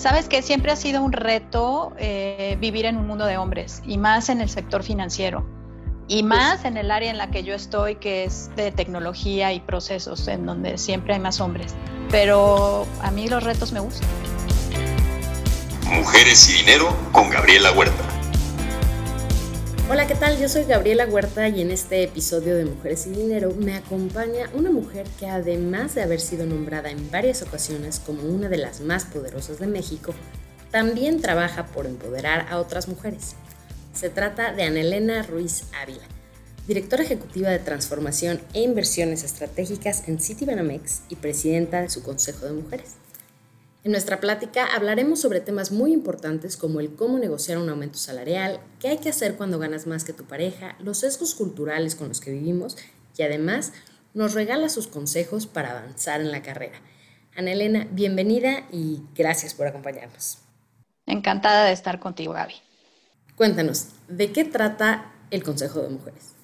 Sabes que siempre ha sido un reto eh, vivir en un mundo de hombres y más en el sector financiero y más en el área en la que yo estoy, que es de tecnología y procesos, en donde siempre hay más hombres. Pero a mí los retos me gustan. Mujeres y Dinero con Gabriela Huerta. Hola, ¿qué tal? Yo soy Gabriela Huerta y en este episodio de Mujeres y Dinero me acompaña una mujer que además de haber sido nombrada en varias ocasiones como una de las más poderosas de México, también trabaja por empoderar a otras mujeres. Se trata de Anelena Ruiz Ávila, directora ejecutiva de transformación e inversiones estratégicas en Citibanamex y presidenta de su Consejo de Mujeres. En nuestra plática hablaremos sobre temas muy importantes como el cómo negociar un aumento salarial, qué hay que hacer cuando ganas más que tu pareja, los sesgos culturales con los que vivimos y además nos regala sus consejos para avanzar en la carrera. Ana Elena, bienvenida y gracias por acompañarnos. Encantada de estar contigo, Gaby. Cuéntanos, ¿de qué trata el Consejo de Mujeres?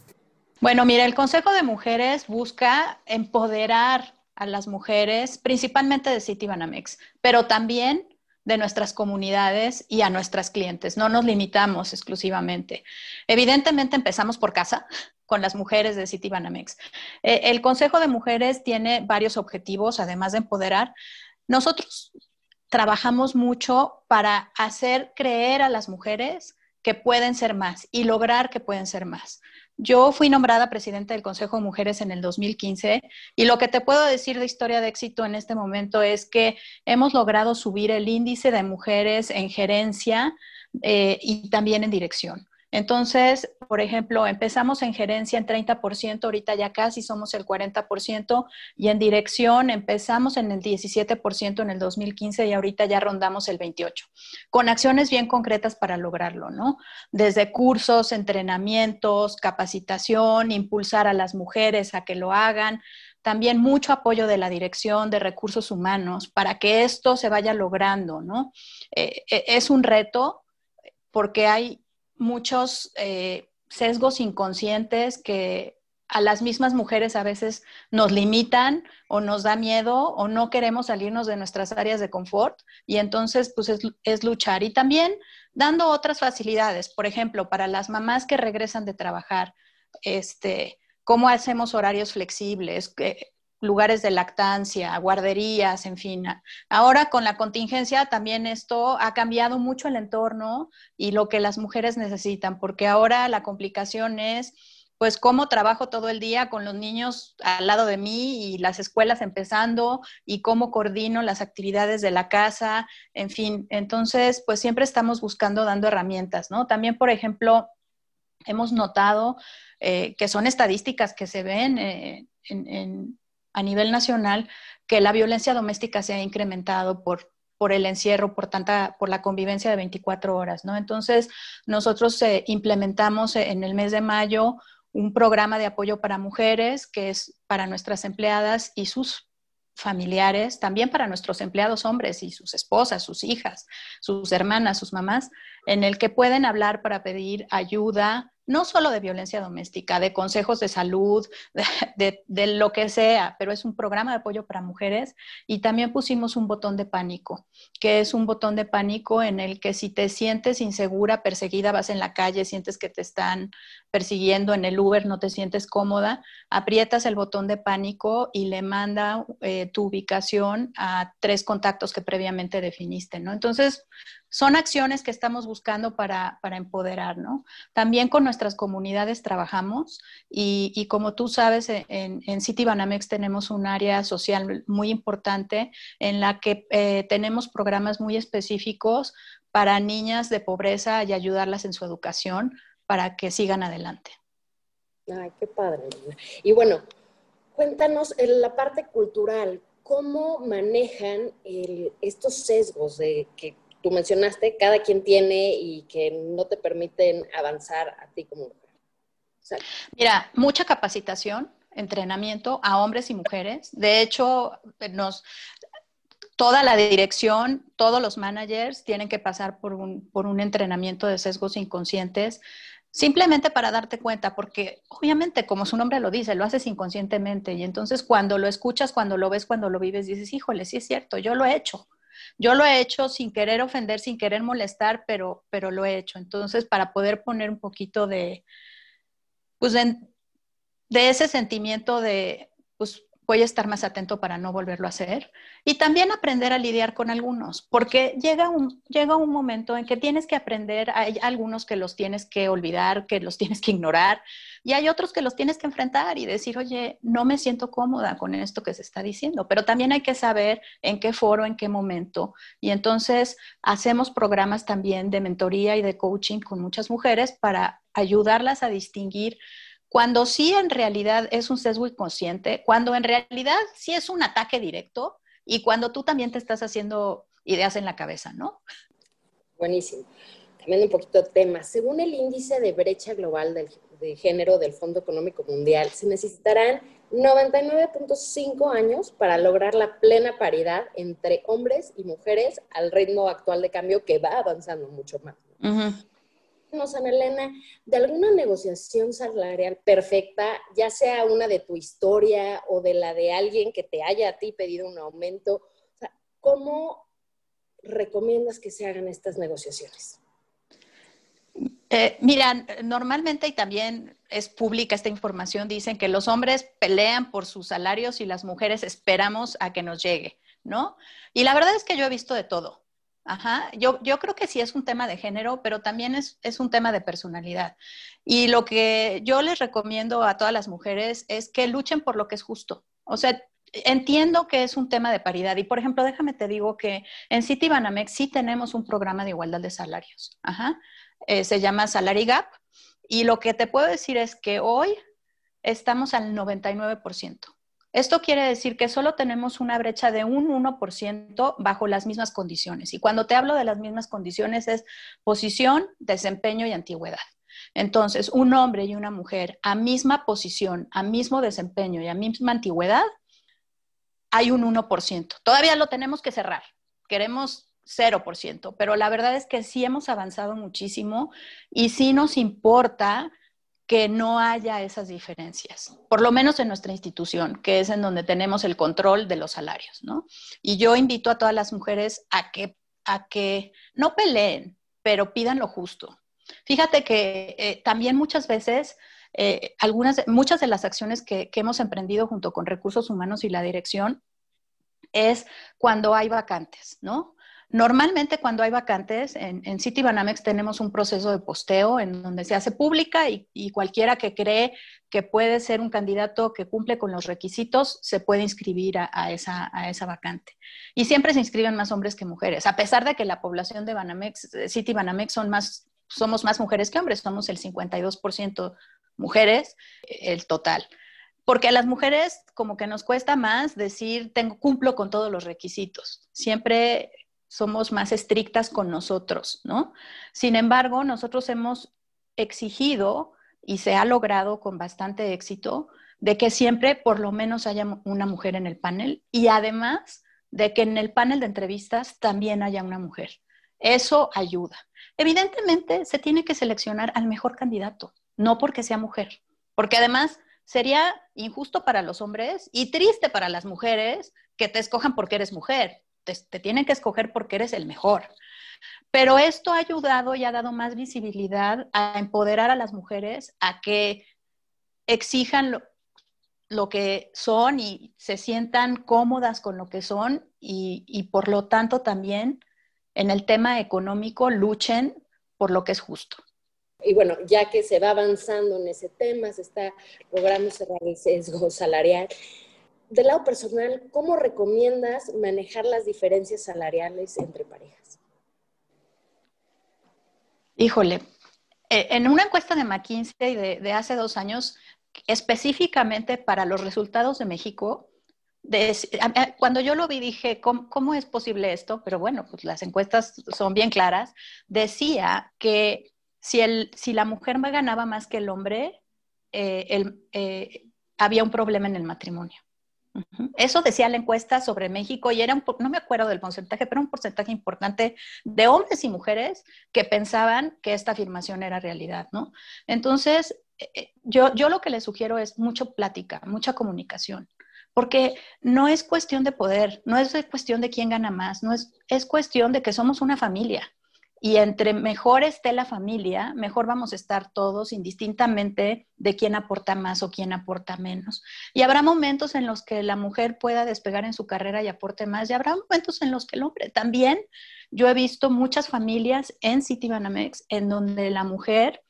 Bueno, mira, el Consejo de Mujeres busca empoderar a las mujeres, principalmente de Citibanamex, pero también de nuestras comunidades y a nuestras clientes. No nos limitamos exclusivamente. Evidentemente empezamos por casa con las mujeres de Citibanamex. Eh, el Consejo de Mujeres tiene varios objetivos, además de empoderar. Nosotros trabajamos mucho para hacer creer a las mujeres que pueden ser más y lograr que pueden ser más. Yo fui nombrada presidenta del Consejo de Mujeres en el 2015 y lo que te puedo decir de historia de éxito en este momento es que hemos logrado subir el índice de mujeres en gerencia eh, y también en dirección. Entonces, por ejemplo, empezamos en gerencia en 30%, ahorita ya casi somos el 40%, y en dirección empezamos en el 17% en el 2015 y ahorita ya rondamos el 28%, con acciones bien concretas para lograrlo, ¿no? Desde cursos, entrenamientos, capacitación, impulsar a las mujeres a que lo hagan, también mucho apoyo de la dirección de recursos humanos para que esto se vaya logrando, ¿no? Eh, eh, es un reto porque hay muchos eh, sesgos inconscientes que a las mismas mujeres a veces nos limitan o nos da miedo o no queremos salirnos de nuestras áreas de confort y entonces pues es, luchar. Y también dando otras facilidades, por ejemplo, para las mamás que regresan de trabajar, este, cómo hacemos horarios flexibles, lugares de lactancia, guarderías, en fin. Ahora con la contingencia también esto ha cambiado mucho el entorno y lo que las mujeres necesitan, porque ahora la complicación es pues cómo trabajo todo el día con los niños al lado de mí y las escuelas empezando y cómo coordino las actividades de la casa, en fin. Entonces, pues siempre estamos buscando, dando herramientas, ¿no? También, por ejemplo, hemos notado eh, que son estadísticas que se ven eh, en a nivel nacional que la violencia doméstica se ha incrementado por, por el encierro, por tanta, por la convivencia de 24 horas, ¿no? Entonces, nosotros eh, implementamos en el mes de mayo un programa de apoyo para mujeres que es para nuestras empleadas y sus familiares, también para nuestros empleados hombres y sus esposas, sus hijas, sus hermanas, sus mamás, en el que pueden hablar para pedir ayuda, no solo de violencia doméstica, de consejos de salud, de, lo que sea, pero es un programa de apoyo para mujeres. Y también pusimos un botón de pánico, que es un botón de pánico en el que si te sientes insegura, perseguida, vas en la calle, sientes que te están persiguiendo en el Uber, no te sientes cómoda, aprietas el botón de pánico y le manda eh, tu ubicación a tres contactos que previamente definiste, ¿no? Entonces, son acciones que estamos buscando para, empoderar, ¿no? También con nuestras comunidades trabajamos y, como tú sabes, en, en Citibanamex tenemos un área social muy importante en la que eh, tenemos programas muy específicos para niñas de pobreza y ayudarlas en su educación para que sigan adelante. Ay, qué padre. Y bueno, cuéntanos en la parte cultural, ¿cómo manejan estos sesgos de que tú mencionaste, cada quien tiene y que no te permiten avanzar a ti como mujer. Mira, mucha capacitación, entrenamiento a hombres y mujeres. De hecho, nos, toda la dirección, todos los managers tienen que pasar por un, por un entrenamiento de sesgos inconscientes simplemente para darte cuenta, porque obviamente, como su nombre lo dice, lo haces inconscientemente y entonces cuando lo escuchas, cuando lo ves, cuando lo vives, dices, híjole, sí es cierto, yo lo he hecho. Yo lo he hecho sin querer ofender, sin querer molestar, pero, pero lo he hecho. Entonces, para poder poner un poquito de, pues, de, de ese sentimiento de, pues, voy a estar más atento para no volverlo a hacer. Y también aprender a lidiar con algunos, porque llega un, llega un momento en que tienes que aprender, hay algunos que los tienes que olvidar, que los tienes que ignorar, y hay otros que los tienes que enfrentar y decir, oye, no me siento cómoda con esto que se está diciendo, pero también hay que saber en qué foro, en qué momento. Y entonces hacemos programas también de mentoría y de coaching con muchas mujeres para ayudarlas a distinguir cuando sí en realidad es un sesgo inconsciente, cuando en realidad sí es un ataque directo y cuando tú también te estás haciendo ideas en la cabeza, ¿no? Buenísimo. Cambiando un poquito de tema, según el índice de brecha global de género del Fondo Económico Mundial, se necesitarán 99.5 años para lograr la plena paridad entre hombres y mujeres al ritmo actual de cambio que va avanzando mucho más. Ana Elena, de alguna negociación salarial perfecta, ya sea una de tu historia o de la de alguien que te haya a ti pedido un aumento, ¿cómo recomiendas que se hagan estas negociaciones? Eh, mira, normalmente y también es pública esta información, dicen que los hombres pelean por sus salarios y las mujeres esperamos a que nos llegue, ¿no? Y la verdad es que yo he visto de todo. Ajá, yo, yo creo que sí es un tema de género, pero también es, es, un tema de personalidad. Y lo que yo les recomiendo a todas las mujeres es que luchen por lo que es justo. O sea, entiendo que es un tema de paridad. Y por ejemplo, déjame te digo que en City Banamex sí tenemos un programa de igualdad de salarios. Ajá. Eh, se llama Salary Gap. Y lo que te puedo decir es que hoy estamos al 99%. Esto quiere decir que solo tenemos una brecha de un 1% bajo las mismas condiciones. Y cuando te hablo de las mismas condiciones es posición, desempeño y antigüedad. Entonces, un hombre y una mujer a misma posición, a mismo desempeño y a misma antigüedad, hay un 1%. Todavía lo tenemos que cerrar. Queremos 0%, pero la verdad es que sí hemos avanzado muchísimo y sí nos importa que no haya esas diferencias, por lo menos en nuestra institución, que es en donde tenemos el control de los salarios, ¿no? Y yo invito a todas las mujeres a que, a que no peleen, pero pidan lo justo. Fíjate que eh, también muchas veces, eh, algunas, muchas de las acciones que, que hemos emprendido junto con recursos humanos y la dirección es cuando hay vacantes, ¿no? Normalmente cuando hay vacantes, en, en City Banamex tenemos un proceso de posteo en donde se hace pública y, cualquiera que cree que puede ser un candidato que cumple con los requisitos se puede inscribir a, esa, vacante. Y siempre se inscriben más hombres que mujeres, a pesar de que la población de Banamex, City Banamex son más, somos más mujeres que hombres, somos el 52% mujeres, el total porque a las mujeres como que nos cuesta más decir, tengo, cumplo con todos los requisitos. Siempre somos más estrictas con nosotros, ¿no? Sin embargo, nosotros hemos exigido y se ha logrado con bastante éxito de que siempre por lo menos haya una mujer en el panel y además de que en el panel de entrevistas también haya una mujer. Eso ayuda. Evidentemente se tiene que seleccionar al mejor candidato, no porque sea mujer, porque además sería injusto para los hombres y triste para las mujeres que te escojan porque eres mujer te, tienen que escoger porque eres el mejor. Pero esto ha ayudado y ha dado más visibilidad a empoderar a las mujeres a que exijan lo, que son y se sientan cómodas con lo que son y, y, por lo tanto también en el tema económico luchen por lo que es justo. Y bueno, ya que se va avanzando en ese tema, se está logrando cerrar el sesgo salarial, del lado personal, ¿cómo recomiendas manejar las diferencias salariales entre parejas? Híjole, eh, en una encuesta de McKinsey de, hace dos años, específicamente para los resultados de México, cuando yo lo vi dije, ¿cómo, es posible esto? Pero bueno, pues las encuestas son bien claras. Decía que si, la mujer ganaba más que el hombre, eh, eh, había un problema en el matrimonio. Eso decía la encuesta sobre México y era no me acuerdo del porcentaje, pero un porcentaje importante de hombres y mujeres que pensaban que esta afirmación era realidad, ¿no? Entonces, eh, eh, yo, yo lo que les sugiero es mucha plática, mucha comunicación, porque no es cuestión de poder, no es cuestión de quién gana más, no es, es cuestión de que somos una familia. Y entre mejor esté la familia, mejor vamos a estar todos, indistintamente de quién aporta más o quién aporta menos. Y habrá momentos en los que la mujer pueda despegar en su carrera y aporte más, y habrá momentos en los que el hombre también. Yo he visto muchas familias en Citibanamex en donde la mujer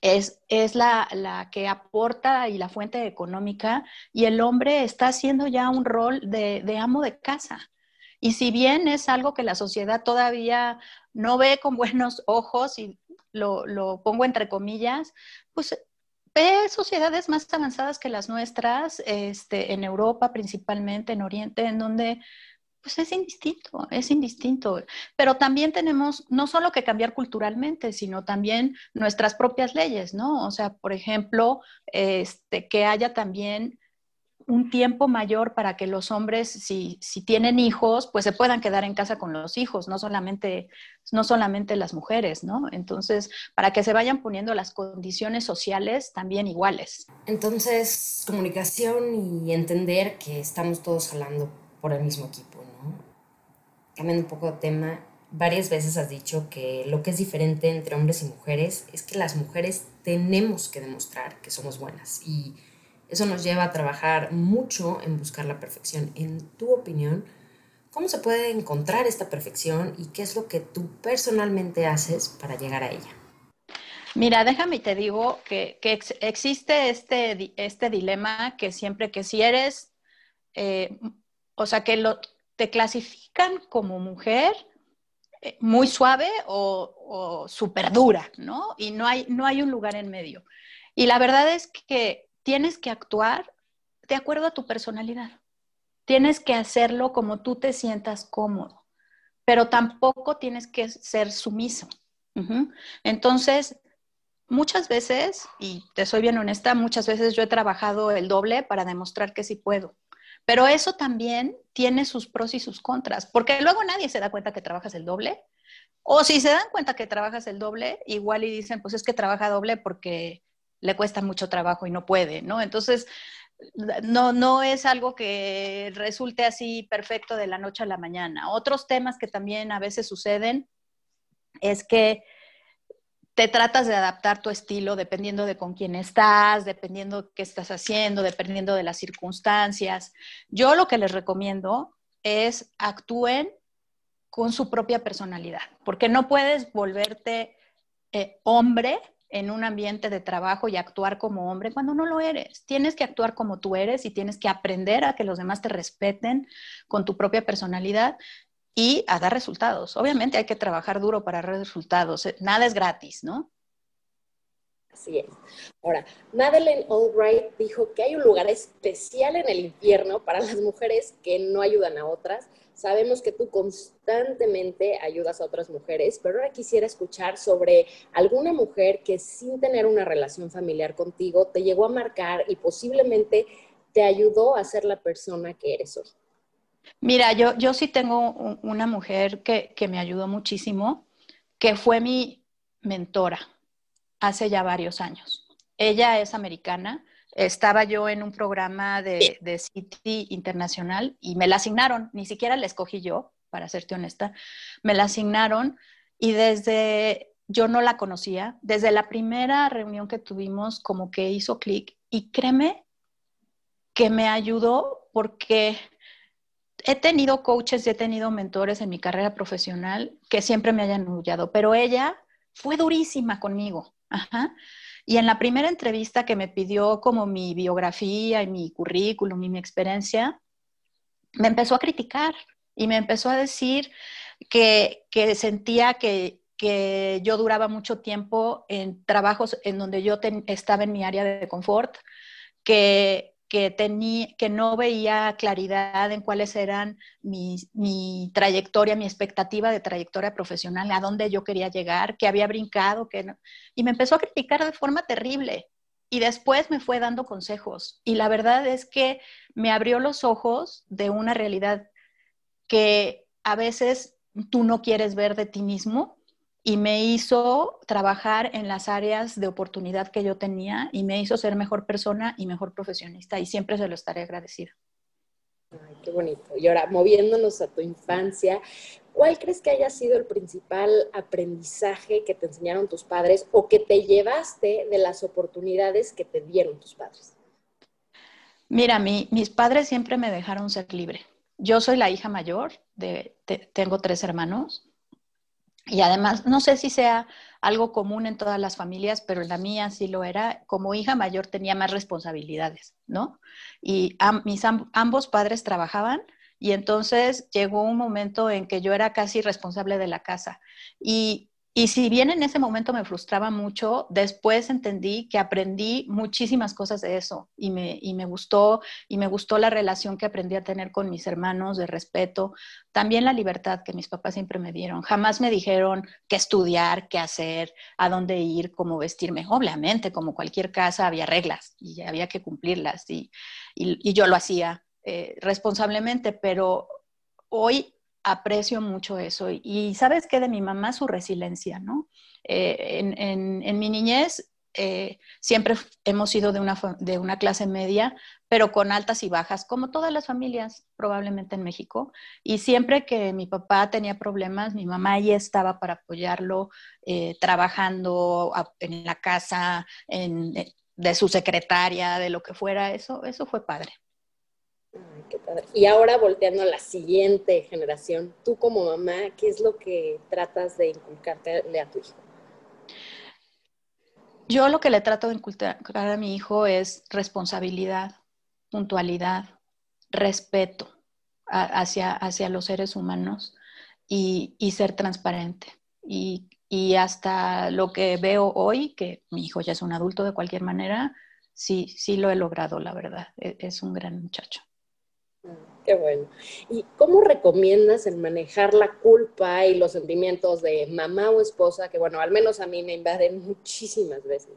es, es la, la, que aporta y la fuente económica y el hombre está haciendo ya un rol de, de amo de casa. Y si bien es algo que la sociedad todavía no ve con buenos ojos, y lo, pongo entre comillas, pues ve sociedades más avanzadas que las nuestras, este, en Europa principalmente, en Oriente, en donde pues es indistinto, es indistinto. Pero también tenemos no solo que cambiar culturalmente, sino también nuestras propias leyes, ¿no? O sea, por ejemplo, este, que haya también un tiempo mayor para que los hombres, si, si, tienen hijos, pues se puedan quedar en casa con los hijos, no solamente, no solamente las mujeres, ¿no? Entonces, para que se vayan poniendo las condiciones sociales también iguales. Entonces, comunicación y entender que estamos todos jalando por el mismo equipo, ¿no? Cambiando un poco de tema, varias veces has dicho que lo que es diferente entre hombres y mujeres es que las mujeres tenemos que demostrar que somos buenas y eso nos lleva a trabajar mucho en buscar la perfección. En tu opinión, ¿cómo se puede encontrar esta perfección y qué es lo que tú personalmente haces para llegar a ella? Mira, déjame te digo que, existe este, este dilema que siempre que si eres eh, o sea, que lo, te clasifican como mujer eh, muy suave o, o súper dura, ¿no? Y no hay, no hay un lugar en medio. Y la verdad es que tienes que actuar de acuerdo a tu personalidad. Tienes que hacerlo como tú te sientas cómodo, pero tampoco tienes que ser sumiso. Entonces, muchas veces, y te soy bien honesta, muchas veces yo he trabajado el doble para demostrar que sí puedo. Pero eso también tiene sus pros y sus contras, porque luego nadie se da cuenta que trabajas el doble. O si se dan cuenta que trabajas el doble, igual y dicen, pues es que trabaja doble porque le cuesta mucho trabajo y no puede, ¿no? Entonces, no, no es algo que resulte así perfecto de la noche a la mañana. Otros temas que también a veces suceden es que te tratas de adaptar tu estilo dependiendo de con quién estás, dependiendo qué estás haciendo, dependiendo de las circunstancias. Yo lo que les recomiendo es actúen con su propia personalidad, porque no puedes volverte eh, hombre en un ambiente de trabajo y actuar como hombre cuando no lo eres. Tienes que actuar como tú eres y tienes que aprender a que los demás te respeten con tu propia personalidad y a dar resultados. Obviamente hay que trabajar duro para dar resultados. Nada es gratis, ¿no? Así es. Ahora, Madeleine Albright dijo que hay un lugar especial en el infierno para las mujeres que no ayudan a otras. Sabemos que tú constantemente ayudas a otras mujeres, pero ahora quisiera escuchar sobre alguna mujer que sin tener una relación familiar contigo te llegó a marcar y posiblemente te ayudó a ser la persona que eres hoy. Mira, yo, yo sí tengo una mujer que, que me ayudó muchísimo, que fue mi mentora hace ya varios años. Ella es americana. Estaba yo en un programa de, de City Internacional y me la asignaron, ni siquiera la escogí yo, para serte honesta, me la asignaron y desde, yo no la conocía, desde la primera reunión que tuvimos como que hizo clic y créeme que me ayudó porque he tenido coaches y he tenido mentores en mi carrera profesional que siempre me hayan apoyado, pero ella fue durísima conmigo. Y en la primera entrevista que me pidió como mi biografía y mi currículum y mi experiencia, me empezó a criticar y me empezó a decir que, sentía que, yo duraba mucho tiempo en trabajos en donde yo estaba en mi área de confort, que, que, tenía, que no veía claridad en cuáles eran mi, mi, trayectoria, mi expectativa de trayectoria profesional, a dónde yo quería llegar, que había brincado, que no. Y me empezó a criticar de forma terrible. Y después me fue dando consejos. Y la verdad es que me abrió los ojos de una realidad que a veces tú no quieres ver de ti mismo y me hizo trabajar en las áreas de oportunidad que yo tenía y me hizo ser mejor persona y mejor profesionista y siempre se lo estaré agradecida. Ay, qué bonito. Y ahora, moviéndonos a tu infancia, ¿cuál crees que haya sido el principal aprendizaje que te enseñaron tus padres o que te llevaste de las oportunidades que te dieron tus padres? Mira, mis padres siempre me dejaron ser libre. Yo soy la hija mayor, de, tengo tres hermanos y además, no sé si sea algo común en todas las familias, pero en la mía sí lo era. Como hija mayor tenía más responsabilidades, ¿no? Y mis ambos padres trabajaban y entonces llegó un momento en que yo era casi responsable de la casa. Y y si bien en ese momento me frustraba mucho, después entendí que aprendí muchísimas cosas de eso y me, y me gustó y me gustó la relación que aprendí a tener con mis hermanos de respeto, también la libertad que mis papás siempre me dieron. Jamás me dijeron qué estudiar, qué hacer, a dónde ir, cómo vestirme. Obviamente, como cualquier casa, había reglas y había que cumplirlas y, y, yo lo hacía eh, responsablemente, pero hoy aprecio mucho eso. Y, sabes qué de mi mamá, su resiliencia, ¿no? Eh, en, mi niñez eh, siempre hemos sido de una, de una clase media, pero con altas y bajas, como todas las familias probablemente en México. Y siempre que mi papá tenía problemas, mi mamá ahí estaba para apoyarlo, eh, trabajando en la casa, en, de su secretaria, de lo que fuera. Eso, eso fue padre. Y ahora volteando a la siguiente generación, tú como mamá, ¿qué es lo que tratas de inculcarle a tu hijo? Yo lo que le trato de inculcar a mi hijo es responsabilidad, puntualidad, respeto hacia, hacia los seres humanos y, ser transparente. Y, y, hasta lo que veo hoy, que mi hijo ya es un adulto de cualquier manera, sí, sí lo he logrado, la verdad. E, es un gran muchacho. Qué bueno. ¿Y cómo recomiendas el manejar la culpa y los sentimientos de mamá o esposa, que bueno, al menos a mí me invaden muchísimas veces?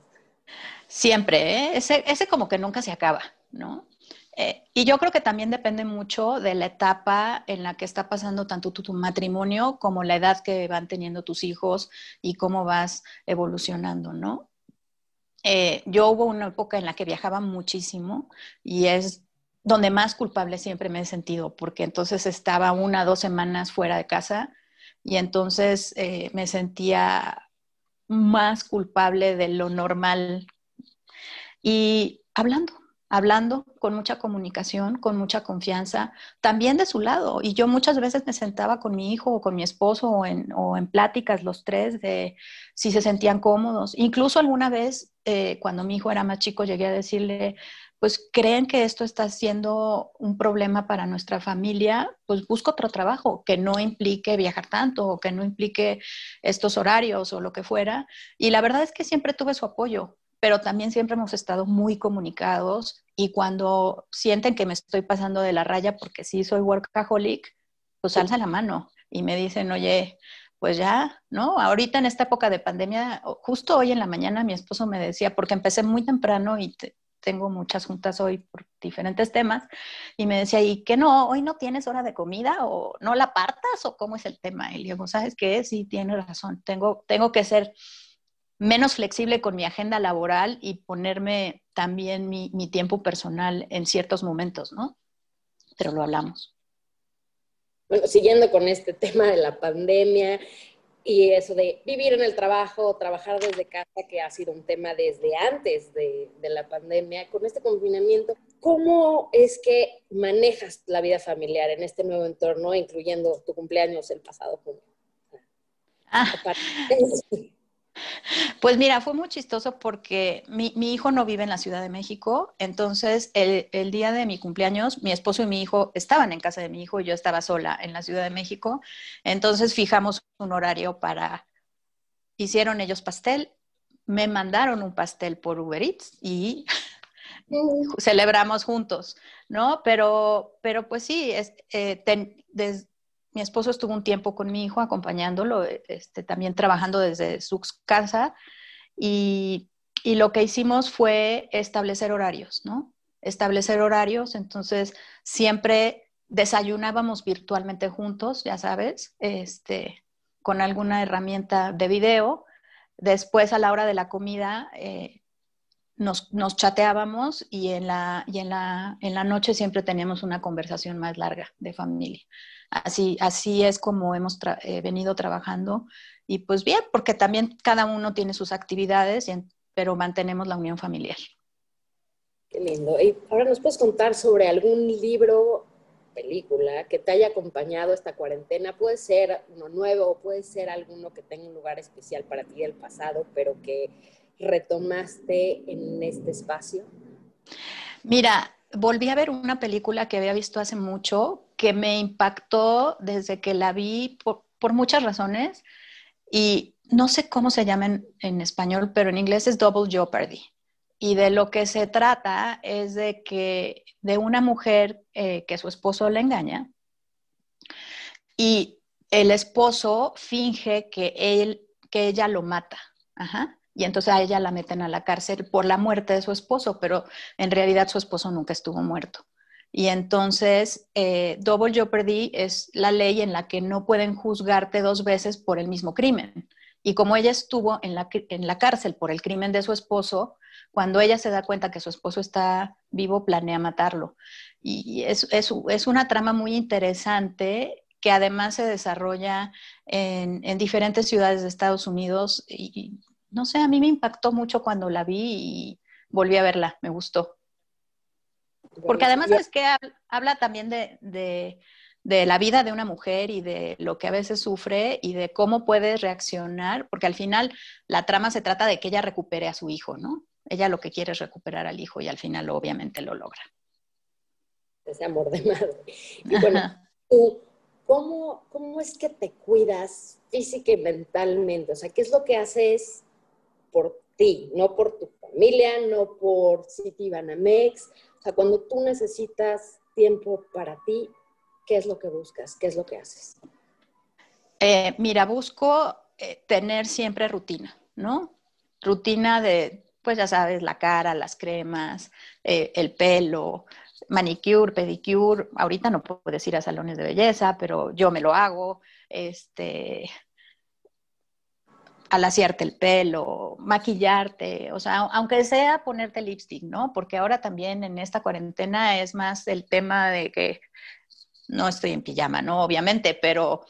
Siempre, ¿eh? ese, ese como que nunca se acaba, ¿no? Eh, y yo creo que también depende mucho de la etapa en la que está pasando tanto tu, matrimonio como la edad que van teniendo tus hijos y cómo vas evolucionando, ¿no? Eh, yo hubo una época en la que viajaba muchísimo y es donde más culpable siempre me he sentido, porque entonces estaba una, dos semanas fuera de casa y entonces eh, me sentía más culpable de lo normal. Y hablando, hablando con mucha comunicación, con mucha confianza, también de su lado. Y yo muchas veces me sentaba con mi hijo o con mi esposo o en, pláticas los tres de si se sentían cómodos. Incluso alguna vez, eh, cuando mi hijo era más chico, llegué a decirle, pues creen que esto está siendo un problema para nuestra familia, pues busco otro trabajo que no implique viajar tanto o que no implique estos horarios o lo que fuera. Y la verdad es que siempre tuve su apoyo, pero también siempre hemos estado muy comunicados y cuando sienten que me estoy pasando de la raya porque sí soy workaholic, pues alza la mano y me dicen, oye, pues ya, ¿no? Ahorita en esta época de pandemia, justo hoy en la mañana mi esposo me decía, porque empecé muy temprano y tengo muchas juntas hoy por diferentes temas, y me decía, ¿y qué no? ¿Hoy no tienes hora de comida o no la apartas o cómo es el tema? Y le digo, ¿sabes qué? Sí, tienes razón, tengo, tengo que ser menos flexible con mi agenda laboral y ponerme también mi, mi tiempo personal en ciertos momentos, ¿no? Pero lo hablamos. Bueno, siguiendo con este tema de la pandemia, y eso de vivir en el trabajo, trabajar desde casa, que ha sido un tema desde antes de, la pandemia, con este confinamiento, ¿cómo es que manejas la vida familiar en este nuevo entorno, incluyendo tu cumpleaños el pasado junio? Ah. Pues mira, fue muy chistoso porque mi, hijo no vive en la Ciudad de México, entonces el, día de mi cumpleaños, mi esposo y mi hijo estaban en casa de mi hijo y yo estaba sola en la Ciudad de México, entonces fijamos un horario para, hicieron ellos pastel, me mandaron un pastel por Uber Eats y mm. celebramos juntos, ¿no? Pero, pero pues sí, es, eh, mi esposo estuvo un tiempo con mi hijo acompañándolo, este, también trabajando desde su casa y, y, lo que hicimos fue establecer horarios, ¿no? Establecer horarios, entonces siempre desayunábamos virtualmente juntos, ya sabes, este, con alguna herramienta de video. Después, a la hora de la comida, eh, nos, nos, chateábamos y, en la, y en, la, en la noche siempre teníamos una conversación más larga de familia. Así, así es como hemos eh, venido trabajando y pues bien, porque también cada uno tiene sus actividades, pero mantenemos la unión familiar. Qué lindo. Y ahora nos puedes contar sobre algún libro, película que te haya acompañado esta cuarentena. Puede ser uno nuevo, puede ser alguno que tenga un lugar especial para ti del pasado, pero que retomaste en este espacio. Mira, volví a ver una película que había visto hace mucho, que me impactó desde que la vi por, muchas razones. Y no sé cómo se llama en español, pero en inglés es Double Jeopardy. Y de lo que se trata es de que de una mujer eh, que su esposo le engaña y el esposo finge que él que ella lo mata. Y entonces a ella la meten a la cárcel por la muerte de su esposo, pero en realidad su esposo nunca estuvo muerto. Y entonces, eh, Double Jeopardy es la ley en la que no pueden juzgarte dos veces por el mismo crimen. Y como ella estuvo en la, en la cárcel por el crimen de su esposo, cuando ella se da cuenta que su esposo está vivo, planea matarlo. Y es, es, una trama muy interesante que además se desarrolla en, en, diferentes ciudades de Estados Unidos. No sé, a mí me impactó mucho cuando la vi y volví a verla, me gustó. Porque además es que habla también de, de, de, la vida de una mujer y de lo que a veces sufre y de cómo puede reaccionar, porque al final la trama se trata de que ella recupere a su hijo, ¿no? Ella lo que quiere es recuperar al hijo y al final obviamente lo logra. Ese amor de madre. Y bueno, tú, ¿cómo, ¿cómo es que te cuidas física y mentalmente? O sea, ¿qué es lo que haces por ti, no por tu familia, no por City Banamex? O sea, cuando tú necesitas tiempo para ti, ¿qué es lo que buscas? ¿Qué es lo que haces? Eh, mira, busco eh, tener siempre rutina, ¿no? Rutina de pues ya sabes, la cara, las cremas, eh, el pelo, manicure, pedicure. Ahorita no puedes ir a salones de belleza, pero yo me lo hago. Este, alaciarte el pelo, maquillarte, o sea, aunque sea ponerte lipstick, ¿no? Porque ahora también en esta cuarentena es más el tema de que no estoy en pijama, ¿no? Obviamente, pero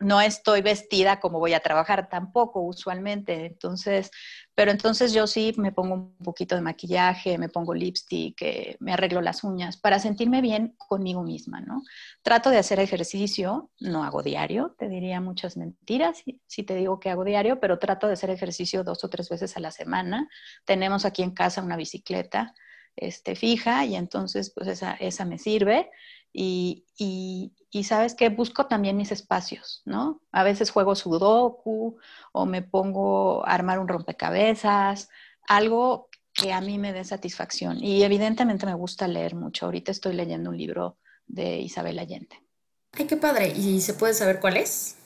no estoy vestida como voy a trabajar tampoco usualmente. Entonces, pero entonces yo sí me pongo un poquito de maquillaje, me pongo lipstick, eh, me arreglo las uñas para sentirme bien conmigo misma, ¿no? Trato de hacer ejercicio, no hago diario, te diría muchas mentiras si, te digo que hago diario, pero trato de hacer ejercicio dos o tres veces a la semana. Tenemos aquí en casa una bicicleta este, fija y entonces pues esa, esa me sirve. Y, y, sabes que busco también mis espacios, ¿no? A veces juego sudoku o me pongo a armar un rompecabezas, algo que a mí me dé satisfacción. Y evidentemente me gusta leer mucho. Ahorita estoy leyendo un libro de Isabel Allende. Ay, qué padre. ¿Y se puede saber cuál es?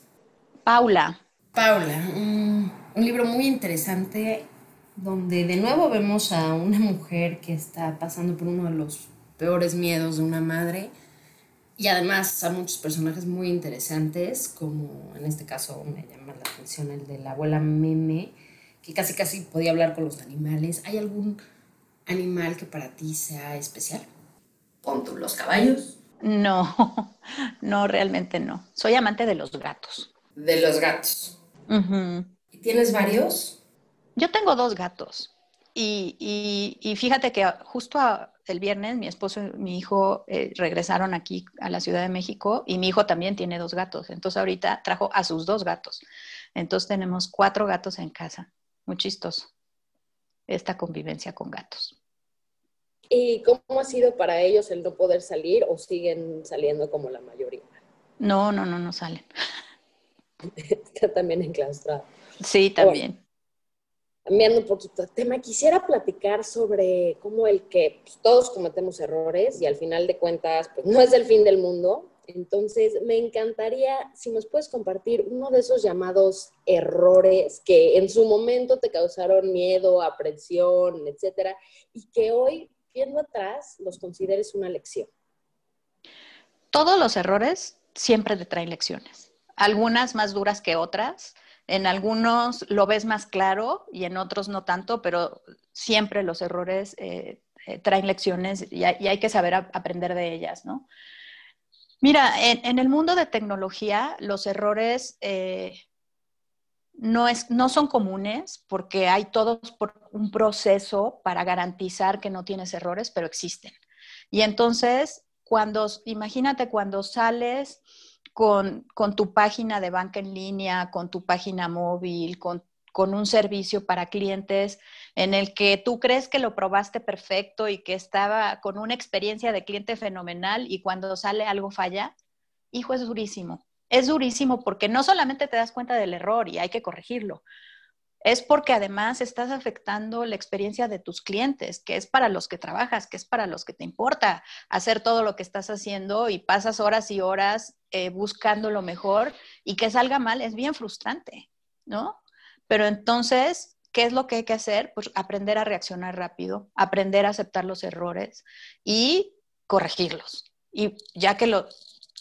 Paula. Paula, un libro muy interesante donde de nuevo vemos a una mujer que está pasando por uno de los peores miedos de una madre y además a muchos personajes muy interesantes, como en este caso me llama la atención el de la abuela Meme, que casi casi podía hablar con los animales. ¿Hay algún animal que para ti sea especial? Pon los caballos. No, no, realmente no. Soy amante de los gatos. De los gatos. ¿Y tienes varios? Yo tengo dos gatos. Y, y, fíjate que justo el viernes mi esposo y mi hijo eh, regresaron aquí a la Ciudad de México y mi hijo también tiene dos gatos. Entonces ahorita trajo a sus dos gatos. Entonces tenemos cuatro gatos en casa. Muy chistoso esta convivencia con gatos. ¿Y cómo ha sido para ellos el no poder salir o siguen saliendo como la mayoría? No, no, no, no salen. Está también enclaustrado. Sí, también cambiando un poquito de tema, quisiera platicar sobre cómo el que pues, todos cometemos errores y al final de cuentas pues, no es el fin del mundo. Entonces, me encantaría si nos puedes compartir uno de esos llamados errores que en su momento te causaron miedo, aprensión, etcétera, y que hoy, viendo atrás, los consideres una lección. Todos los errores siempre te traen lecciones, algunas más duras que otras, En algunos lo ves más claro y en otros no tanto, pero siempre los errores eh, eh, traen lecciones y hay, que saber aprender de ellas, ¿no? Mira, en, el mundo de tecnología los errores eh, no, es, no son comunes porque hay todo un proceso para garantizar que no tienes errores, pero existen. Y entonces, cuando, imagínate cuando sales con, tu página de banca en línea, con tu página móvil, con, un servicio para clientes en el que tú crees que lo probaste perfecto y que estaba con una experiencia de cliente fenomenal y cuando sale algo falla, hijo, es durísimo. Es durísimo porque no solamente te das cuenta del error y hay que corregirlo, es porque además estás afectando la experiencia de tus clientes, que es para los que trabajas, que es para los que te importa hacer todo lo que estás haciendo y pasas horas y horas eh, buscando lo mejor y que salga mal es bien frustrante, ¿no? Pero entonces, ¿qué es lo que hay que hacer? Pues aprender a reaccionar rápido, aprender a aceptar los errores y corregirlos. Y ya que, lo,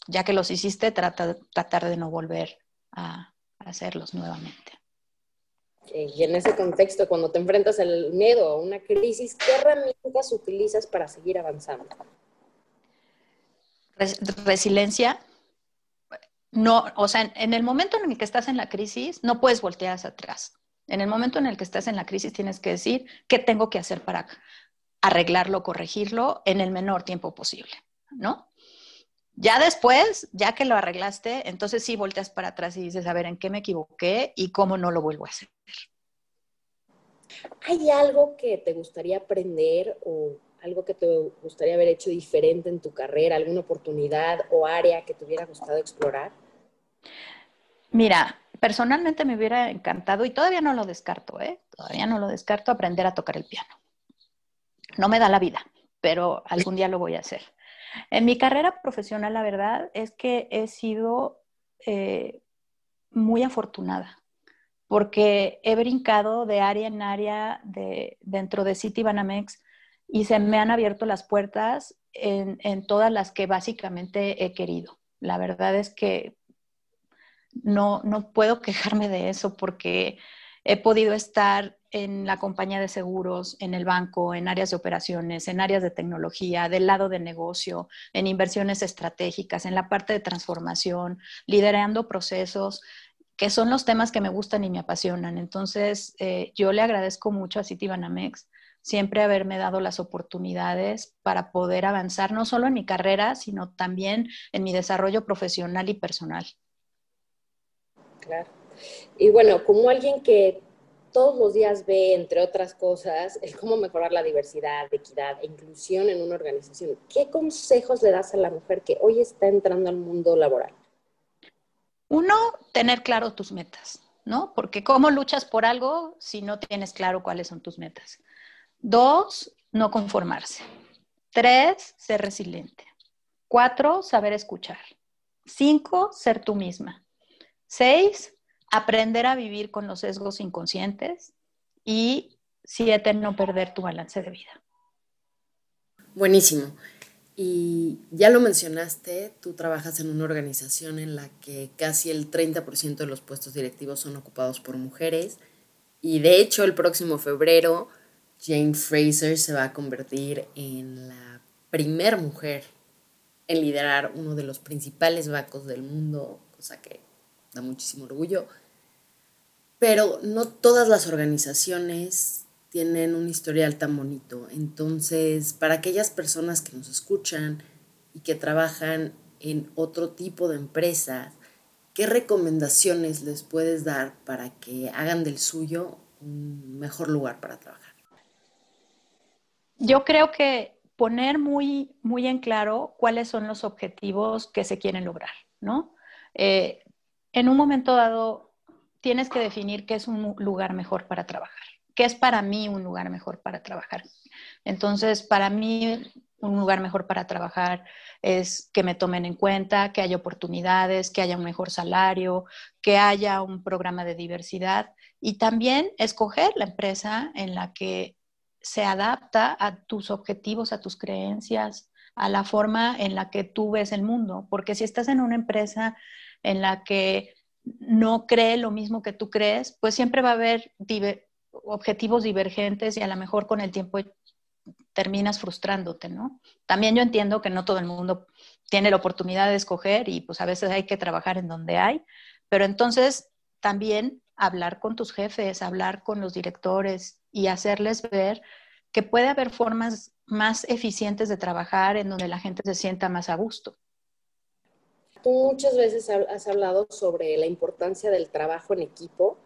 ya que los hiciste, trata, tratar de no volver a hacerlos nuevamente. Y en ese contexto, cuando te enfrentas al miedo a una crisis, ¿qué herramientas utilizas para seguir avanzando? resiliencia. No, o sea, en el momento en el que estás en la crisis, no puedes voltear hacia atrás. En el momento en el que estás en la crisis, tienes que decir qué tengo que hacer para arreglarlo, corregirlo en el menor tiempo posible, ¿no? Ya después, ya que lo arreglaste, entonces sí volteas para atrás y dices, a ver, ¿en qué me equivoqué y cómo no lo vuelvo a hacer? ¿Hay algo que te gustaría aprender o algo que te gustaría haber hecho diferente en tu carrera, alguna oportunidad o área que te hubiera gustado explorar? Mira, personalmente me hubiera encantado y todavía no lo descarto, ¿eh? Todavía no lo descarto aprender a tocar el piano. No me da la vida, pero algún día lo voy a hacer. En mi carrera profesional, la verdad es que he sido eh, muy afortunada porque he brincado de área en área de, dentro de City Banamex y se me han abierto las puertas en, en todas las que básicamente he querido. La verdad es que no, no puedo quejarme de eso porque he podido estar en la compañía de seguros, en el banco, en áreas de operaciones, en áreas de tecnología, del lado de negocio, en inversiones estratégicas, en la parte de transformación, liderando procesos, que son los temas que me gustan y me apasionan. Entonces, eh, yo le agradezco mucho a Citibanamex siempre haberme dado las oportunidades para poder avanzar no solo en mi carrera, sino también en mi desarrollo profesional y personal. Claro. Y bueno, como alguien que todos los días ve, entre otras cosas, el cómo mejorar la diversidad, equidad e inclusión en una organización. ¿Qué consejos le das a la mujer que hoy está entrando al mundo laboral? Uno, tener claro tus metas, ¿no? Porque ¿cómo luchas por algo si no tienes claro cuáles son tus metas? Dos, no conformarse. Tres, ser resiliente. Cuatro, saber escuchar. Cinco, ser tú misma. Seis, aprender a vivir con los sesgos inconscientes y siete, no perder tu balance de vida. Buenísimo. Y ya lo mencionaste, tú trabajas en una organización en la que casi el 30% de los puestos directivos son ocupados por mujeres. Y de hecho, el próximo febrero, Jane Fraser se va a convertir en la primer mujer en liderar uno de los principales bancos del mundo, cosa que da muchísimo orgullo pero no todas las organizaciones tienen un historial tan bonito. Entonces, para aquellas personas que nos escuchan y que trabajan en otro tipo de empresas, ¿qué recomendaciones les puedes dar para que hagan del suyo un mejor lugar para trabajar? Yo creo que poner muy, muy en claro cuáles son los objetivos que se quieren lograr, ¿no? Eh, en un momento dado, tienes que definir qué es un lugar mejor para trabajar, qué es para mí un lugar mejor para trabajar. Entonces, para mí un lugar mejor para trabajar es que me tomen en cuenta, que haya oportunidades, que haya un mejor salario, que haya un programa de diversidad y también escoger la empresa en la que se adapta a tus objetivos, a tus creencias, a la forma en la que tú ves el mundo. Porque si estás en una empresa en la que no cree lo mismo que tú crees, pues siempre va a haber objetivos divergentes y a lo mejor con el tiempo terminas frustrándote, ¿no? También yo entiendo que no todo el mundo tiene la oportunidad de escoger y pues a veces hay que trabajar en donde hay, pero entonces también hablar con tus jefes, hablar con los directores y hacerles ver que puede haber formas más eficientes de trabajar en donde la gente se sienta más a gusto. Tú muchas veces has hablado sobre la importancia del trabajo en equipo.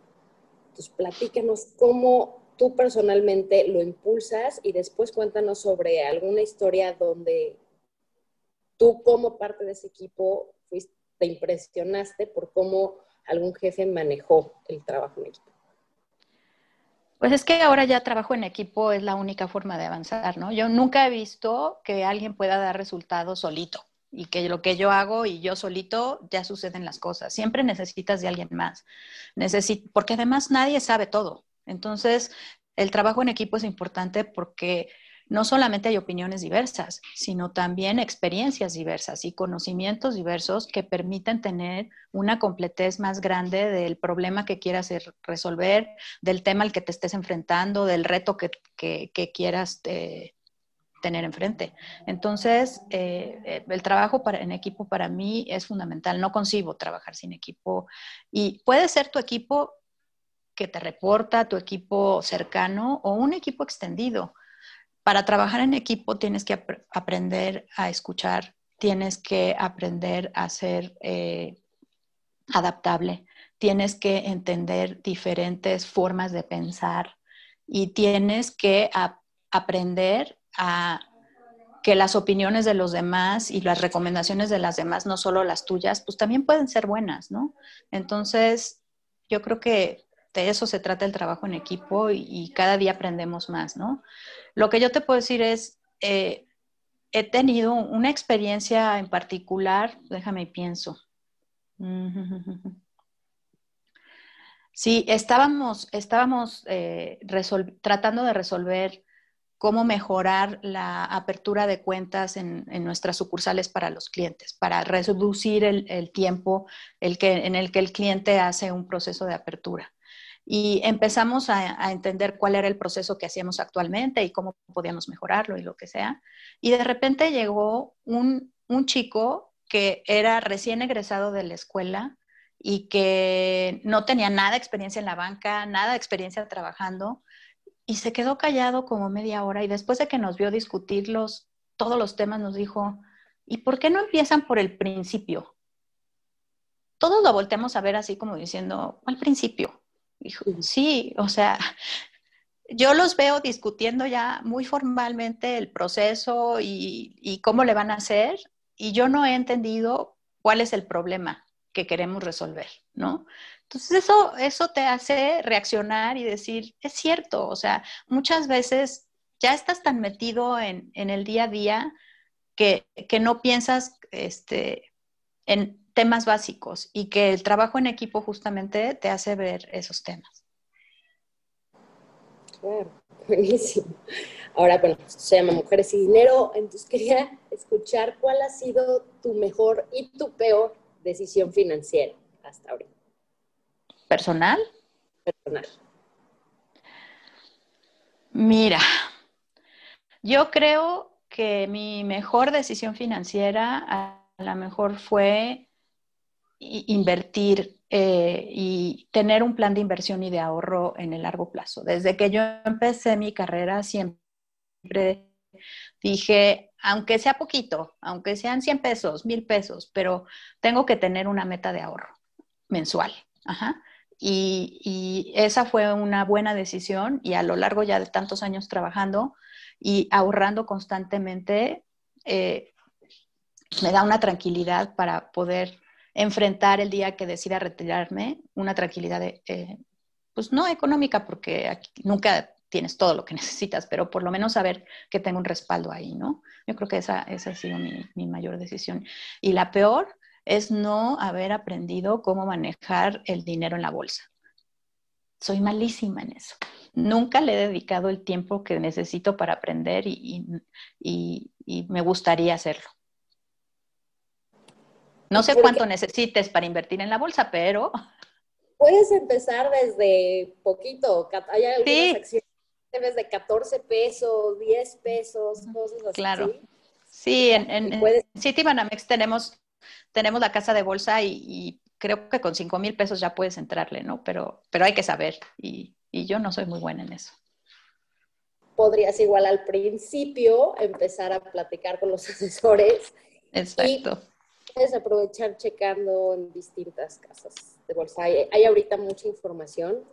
Entonces, platícanos cómo tú personalmente lo impulsas y después cuéntanos sobre alguna historia donde tú como parte de ese equipo te impresionaste por cómo algún jefe manejó el trabajo en equipo. Pues es que ahora ya trabajo en equipo es la única forma de avanzar, ¿no? Yo nunca he visto que alguien pueda dar resultados solito y que lo que yo hago y yo solito ya suceden las cosas. Siempre necesitas de alguien más. porque además nadie sabe todo. Entonces, el trabajo en equipo es importante porque no solamente hay opiniones diversas, sino también experiencias diversas y conocimientos diversos que permiten tener una completez más grande del problema que quieras resolver, del tema al que te estés enfrentando, del reto que, quieras eh, tener enfrente. Entonces, eh, eh, el trabajo en equipo para mí es fundamental. No concibo trabajar sin equipo. Y puede ser tu equipo que te reporta, tu equipo cercano o un equipo extendido para trabajar en equipo tienes que aprender a escuchar, tienes que aprender a ser eh, adaptable, tienes que entender diferentes formas de pensar y tienes que aprender a que las opiniones de los demás y las recomendaciones de las demás, no solo las tuyas, pues también pueden ser buenas, ¿no? Entonces, yo creo que de eso se trata el trabajo en equipo y, cada día aprendemos más, ¿no? Lo que yo te puedo decir es, eh, he tenido una experiencia en particular, déjame y pienso. Sí, estábamos, estábamos eh, tratando de resolver cómo mejorar la apertura de cuentas en, nuestras sucursales para los clientes, para reducir el, tiempo el que, en el que el cliente hace un proceso de apertura y empezamos a, entender cuál era el proceso que hacíamos actualmente y cómo podíamos mejorarlo y lo que sea. Y de repente llegó un, un chico que era recién egresado de la escuela y que no tenía nada de experiencia en la banca, nada de experiencia trabajando, y se quedó callado como media hora y después de que nos vio discutir todos los temas nos dijo, ¿y por qué no empiezan por el principio? Todos lo volteamos a ver así como diciendo, ¿cuál principio? sí, o sea, yo los veo discutiendo ya muy formalmente el proceso y, cómo le van a hacer y yo no he entendido cuál es el problema que queremos resolver, ¿no? Entonces eso, eso te hace reaccionar y decir, es cierto, o sea, muchas veces ya estás tan metido en, el día a día que, que no piensas este, en, temas básicos y que el trabajo en equipo justamente te hace ver esos temas. Claro, buenísimo. Ahora, bueno, se llama Mujeres y Dinero, entonces quería escuchar cuál ha sido tu mejor y tu peor decisión financiera hasta ahora. ¿Personal? Personal. Mira, yo creo que mi mejor decisión financiera a lo mejor fue invertir eh, y tener un plan de inversión y de ahorro en el largo plazo. Desde que yo empecé mi carrera siempre dije, aunque sea poquito, aunque sean 100 pesos, 1000 pesos, pero tengo que tener una meta de ahorro mensual. Y, esa fue una buena decisión y a lo largo ya de tantos años trabajando y ahorrando constantemente, eh, me da una tranquilidad para poder enfrentar el día que decida retirarme, una tranquilidad, eh, pues no económica, porque nunca tienes todo lo que necesitas, pero por lo menos saber que tengo un respaldo ahí, ¿no? Yo creo que esa, esa ha sido mi, mi mayor decisión. Y la peor es no haber aprendido cómo manejar el dinero en la bolsa. Soy malísima en eso. Nunca le he dedicado el tiempo que necesito para aprender y, y, y me gustaría hacerlo. No sé cuánto necesites para invertir en la bolsa, pero... Puedes empezar desde poquito. Hay algunas acciones de 14 pesos, 10 pesos, cosas así. Claro. Sí, en, en, Citibanamex tenemos, tenemos la casa de bolsa y, creo que con 5 mil pesos ya puedes entrarle, ¿no? Pero, pero hay que saber y, y yo no soy muy buena en eso podrías igual al principio empezar a platicar con los asesores. Exacto. Y puedes aprovechar checando en distintas casas de bolsa. Hay, ahorita mucha información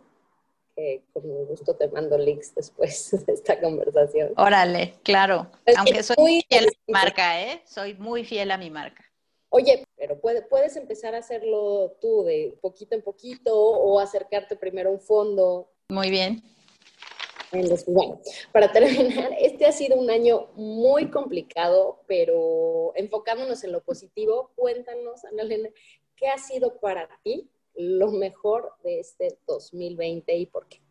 que con gusto te mando links después de esta conversación. Órale, claro. Aunque soy muy fiel a mi marca, ¿eh? Soy muy fiel a mi marca. Oye, pero puedes empezar a hacerlo tú de poquito en poquito o acercarte primero a un fondo. Muy bien. Bueno, para terminar, este ha sido un año muy complicado, pero enfocándonos en lo positivo, cuéntanos, Ana Elena, ¿qué ha sido para ti lo mejor de este 2020 y por qué?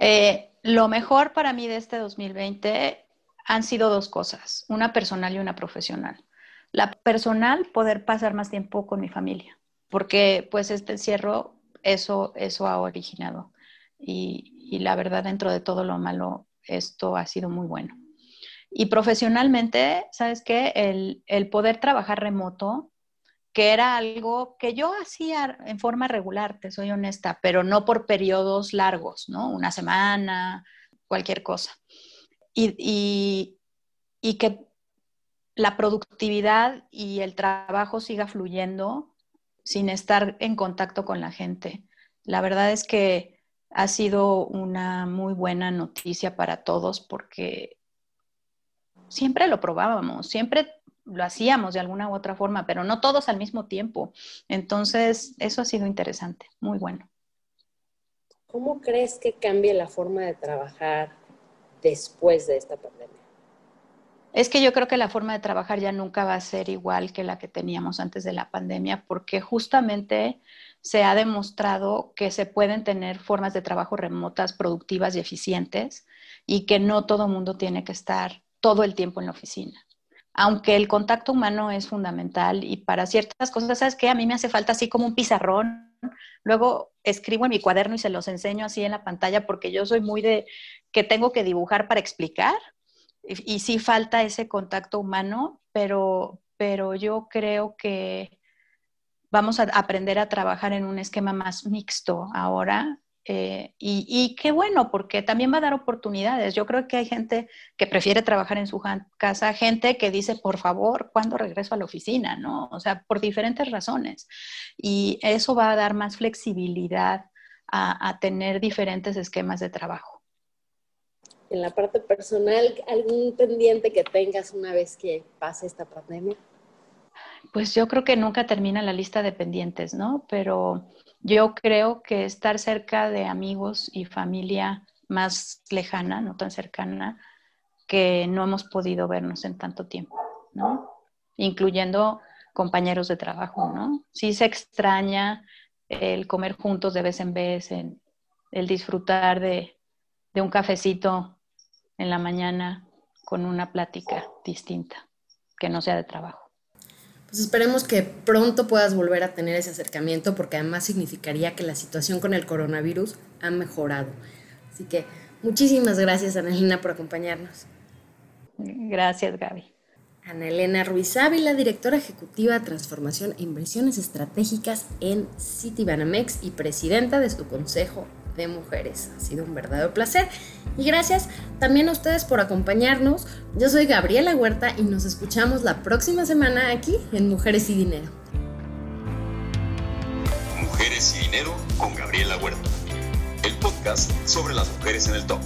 Eh, lo mejor para mí de este 2020 han sido dos cosas, una personal y una profesional. La personal, poder pasar más tiempo con mi familia, porque pues este encierro, eso, eso ha originado y, la verdad dentro de todo lo malo, esto ha sido muy bueno. Y profesionalmente, ¿sabes qué? El, poder trabajar remoto, que era algo que yo hacía en forma regular, te soy honesta, pero no por periodos largos, ¿no? Una semana, cualquier cosa. Y, y, que la productividad y el trabajo siga fluyendo sin estar en contacto con la gente. La verdad es que ha sido una muy buena noticia para todos porque siempre lo probábamos, siempre lo hacíamos de alguna u otra forma, pero no todos al mismo tiempo. Entonces, eso ha sido interesante, muy bueno. ¿Cómo crees que cambie la forma de trabajar después de esta pandemia? Es que yo creo que la forma de trabajar ya nunca va a ser igual que la que teníamos antes de la pandemia, porque justamente se ha demostrado que se pueden tener formas de trabajo remotas, productivas y eficientes y que no todo mundo tiene que estar todo el tiempo en la oficina. Aunque el contacto humano es fundamental y para ciertas cosas, ¿sabes qué? A mí me hace falta así como un pizarrón. Luego escribo en mi cuaderno y se los enseño así en la pantalla porque yo soy muy de que tengo que dibujar para explicar y, sí falta ese contacto humano, pero, pero yo creo que vamos a aprender a trabajar en un esquema más mixto ahora. Eh, y, qué bueno, porque también va a dar oportunidades. Yo creo que hay gente que prefiere trabajar en su casa, gente que dice, por favor, ¿cuándo regreso a la oficina? ¿No? O sea, por diferentes razones. Y eso va a dar más flexibilidad a tener diferentes esquemas de trabajo. En la parte personal, ¿algún pendiente que tengas una vez que pase esta pandemia? Pues yo creo que nunca termina la lista de pendientes, ¿no? Pero yo creo que estar cerca de amigos y familia más lejana, no tan cercana, que no hemos podido vernos en tanto tiempo, ¿no? Incluyendo compañeros de trabajo, ¿no? Sí se extraña el comer juntos de vez en vez, el disfrutar de, de un cafecito en la mañana con una plática distinta, que no sea de trabajo. Pues esperemos que pronto puedas volver a tener ese acercamiento porque además significaría que la situación con el coronavirus ha mejorado. Así que muchísimas gracias, Ana Elena, por acompañarnos. Gracias, Gaby. Ana Elena Ruiz Ávila, directora ejecutiva de Transformación e Inversiones Estratégicas en Citibanamex y presidenta de su consejo de mujeres. Ha sido un verdadero placer. Y gracias también a ustedes por acompañarnos. Yo soy Gabriela Huerta y nos escuchamos la próxima semana aquí en Mujeres y Dinero. Mujeres y Dinero con Gabriela Huerta. El podcast sobre las mujeres en el top.